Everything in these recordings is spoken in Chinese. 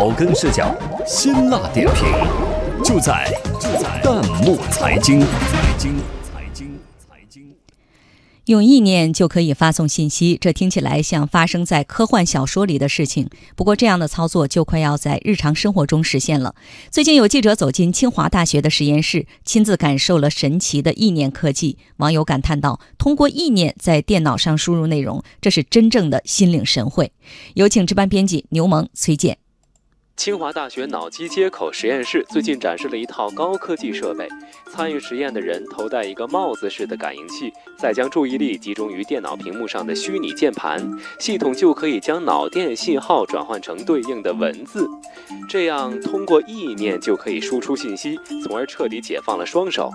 草根视角，辛辣点评，就在就在弹幕财经。财经财经财经，用意念就可以发送信息，这听起来像发生在科幻小说里的事情。不过，这样的操作就快要在日常生活中实现了。最近有记者走进清华大学的实验室，亲自感受了神奇的意念科技。网友感叹道：“通过意念在电脑上输入内容，这是真正的心领神会。”有请值班编辑牛萌、崔健。清华大学脑机接口实验室最近展示了一套高科技设备。参与实验的人头戴一个帽子式的感应器，再将注意力集中于电脑屏幕上的虚拟键盘，系统就可以将脑电信号转换成对应的文字。这样，通过意念就可以输出信息，从而彻底解放了双手。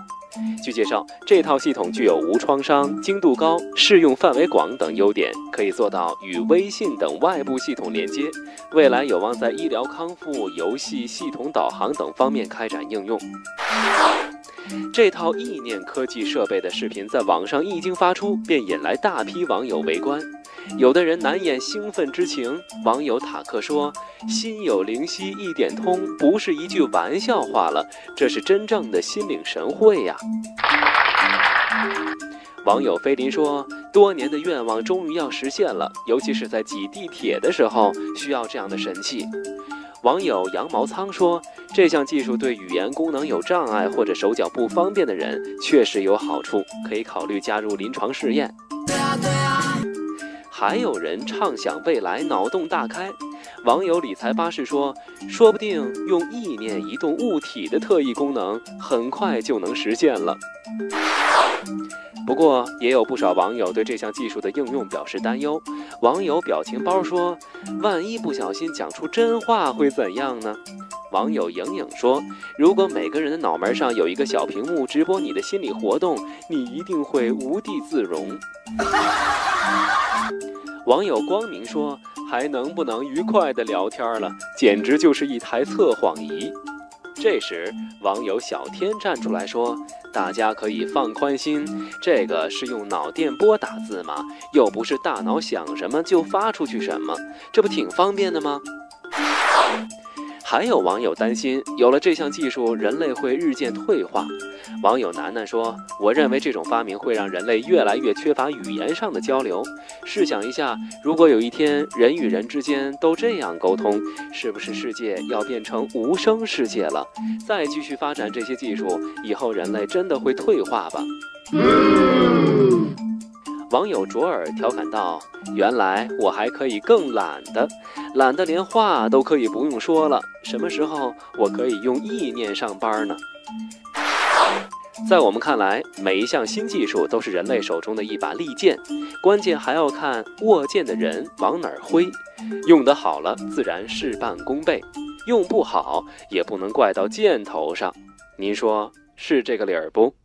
据介绍，这套系统具有无创伤、精度高、适用范围广等优点，可以做到与微信等外部系统连接。未来有望在医疗康复、游戏、系统导航等方面开展应用。这套意念科技设备的视频在网上一经发出，便引来大批网友围观。有的人难掩兴奋之情。网友塔克说：“心有灵犀一点通，不是一句玩笑话了，这是真正的心领神会呀。”网友菲林说：“多年的愿望终于要实现了，尤其是在挤地铁的时候，需要这样的神器。”网友羊毛仓说：“这项技术对语言功能有障碍或者手脚不方便的人确实有好处，可以考虑加入临床试验。”还有人畅想未来脑洞大开，网友理财巴士说：“说不定用意念移动物体的特异功能，很快就能实现了。”不过，也有不少网友对这项技术的应用表示担忧。网友表情包说：“万一不小心讲出真话会怎样呢？”网友莹莹说：“如果每个人的脑门上有一个小屏幕直播你的心理活动，你一定会无地自容。” 网友光明说：“还能不能愉快的聊天了？简直就是一台测谎仪。”这时，网友小天站出来说：“大家可以放宽心，这个是用脑电波打字吗？又不是大脑想什么就发出去什么，这不挺方便的吗？” 还有网友担心，有了这项技术，人类会日渐退化。网友楠楠说：“我认为这种发明会让人类越来越缺乏语言上的交流。试想一下，如果有一天人与人之间都这样沟通，是不是世界要变成无声世界了？再继续发展这些技术，以后人类真的会退化吧？”网友卓尔调侃道：“原来我还可以更懒的，懒得连话都可以不用说了。什么时候我可以用意念上班呢？”在我们看来，每一项新技术都是人类手中的一把利剑，关键还要看握剑的人往哪儿挥。用得好了，自然事半功倍；用不好，也不能怪到箭头上。您说是这个理儿不？